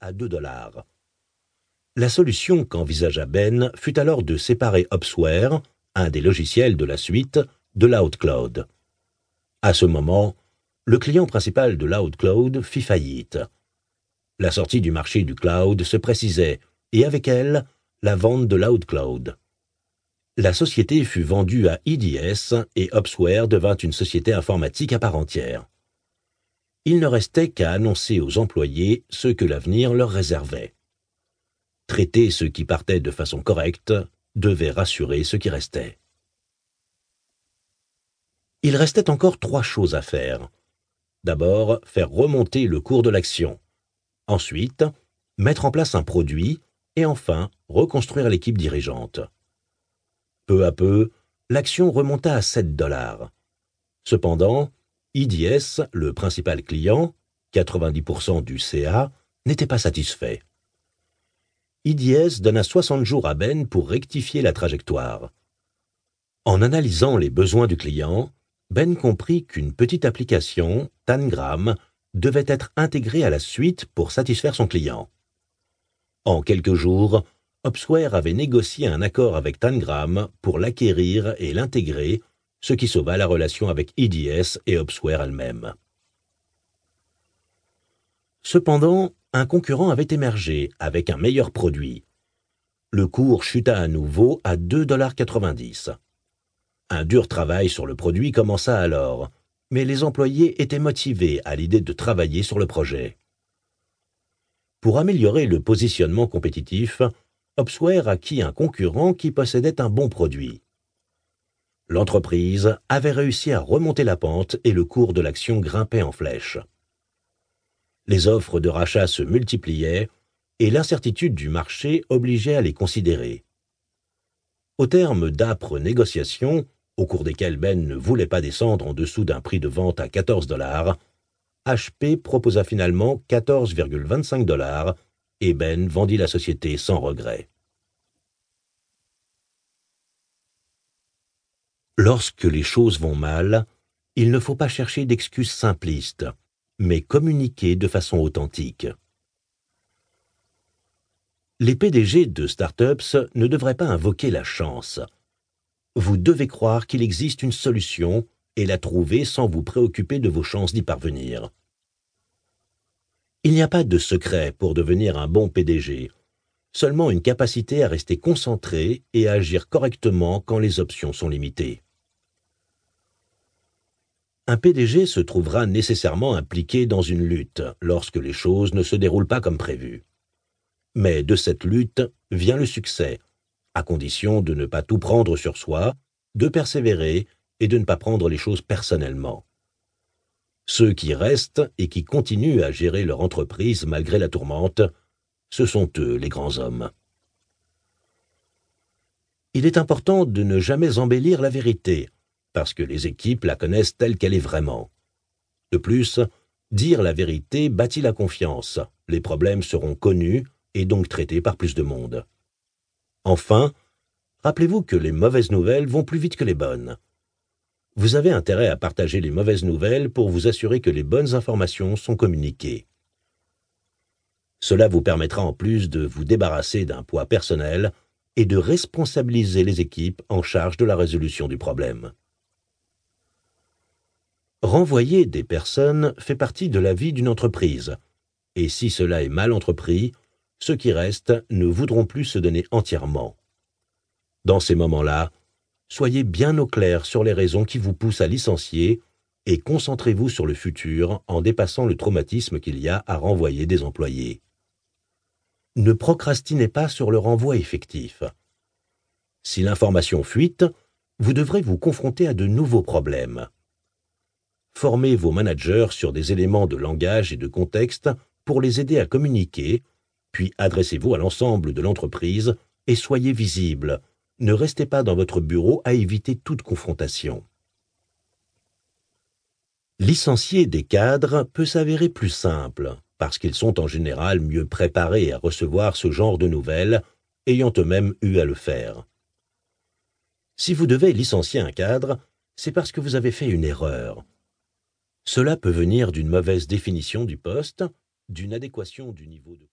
à 2 dollars. La solution qu'envisagea Ben fut alors de séparer Opsware, un des logiciels de la suite, de l'OutCloud. À ce moment, le client principal de l'OutCloud fit faillite. La sortie du marché du cloud se précisait, et avec elle, la vente de l'OutCloud. La société fut vendue à IDS et Opsware devint une société informatique à part entière. Il ne restait qu'à annoncer aux employés ce que l'avenir leur réservait. Traiter ceux qui partaient de façon correcte devait rassurer ceux qui restaient. Il restait encore trois choses à faire. D'abord, faire remonter le cours de l'action. Ensuite, mettre en place un produit et enfin reconstruire l'équipe dirigeante. Peu à peu, l'action remonta à 7 dollars. Cependant, IDS, le principal client, 90% du CA, n'était pas satisfait. IDS donna 60 jours à Ben pour rectifier la trajectoire. En analysant les besoins du client, Ben comprit qu'une petite application, Tangram, devait être intégrée à la suite pour satisfaire son client. En quelques jours, Opsware avait négocié un accord avec Tangram pour l'acquérir et l'intégrer, ce qui sauva la relation avec IDS et Opsware elle-même. Cependant, un concurrent avait émergé avec un meilleur produit. Le cours chuta à nouveau à 2,90 Un dur travail sur le produit commença alors, mais les employés étaient motivés à l'idée de travailler sur le projet. Pour améliorer le positionnement compétitif, Opsware acquit un concurrent qui possédait un bon produit. L'entreprise avait réussi à remonter la pente et le cours de l'action grimpait en flèche. Les offres de rachat se multipliaient et l'incertitude du marché obligeait à les considérer. Au terme d'âpres négociations, au cours desquelles Ben ne voulait pas descendre en dessous d'un prix de vente à 14 dollars, HP proposa finalement 14,25 dollars et Ben vendit la société sans regret. Lorsque les choses vont mal, il ne faut pas chercher d'excuses simplistes, mais communiquer de façon authentique. Les PDG de startups ne devraient pas invoquer la chance, vous devez croire qu'il existe une solution et la trouver sans vous préoccuper de vos chances d'y parvenir. Il n'y a pas de secret pour devenir un bon PDG, seulement une capacité à rester concentré et à agir correctement quand les options sont limitées. Un PDG se trouvera nécessairement impliqué dans une lutte lorsque les choses ne se déroulent pas comme prévu. Mais de cette lutte vient le succès, à condition de ne pas tout prendre sur soi, de persévérer et de ne pas prendre les choses personnellement. Ceux qui restent et qui continuent à gérer leur entreprise malgré la tourmente, ce sont eux les grands hommes. Il est important de ne jamais embellir la vérité, parce que les équipes la connaissent telle qu'elle est vraiment. De plus, dire la vérité bâtit la confiance, les problèmes seront connus et donc traités par plus de monde. Enfin, rappelez-vous que les mauvaises nouvelles vont plus vite que les bonnes. Vous avez intérêt à partager les mauvaises nouvelles pour vous assurer que les bonnes informations sont communiquées. Cela vous permettra en plus de vous débarrasser d'un poids personnel et de responsabiliser les équipes en charge de la résolution du problème. Renvoyer des personnes fait partie de la vie d'une entreprise, et si cela est mal entrepris, ceux qui restent ne voudront plus se donner entièrement. Dans ces moments-là, soyez bien au clair sur les raisons qui vous poussent à licencier et concentrez-vous sur le futur en dépassant le traumatisme qu'il y a à renvoyer des employés. Ne procrastinez pas sur le renvoi effectif. Si l'information fuite, vous devrez vous confronter à de nouveaux problèmes. Formez vos managers sur des éléments de langage et de contexte pour les aider à communiquer puis adressez-vous à l'ensemble de l'entreprise et soyez visible. Ne restez pas dans votre bureau à éviter toute confrontation. Licencier des cadres peut s'avérer plus simple, parce qu'ils sont en général mieux préparés à recevoir ce genre de nouvelles, ayant eux-mêmes eu à le faire. Si vous devez licencier un cadre, c'est parce que vous avez fait une erreur. Cela peut venir d'une mauvaise définition du poste, d'une adéquation du niveau de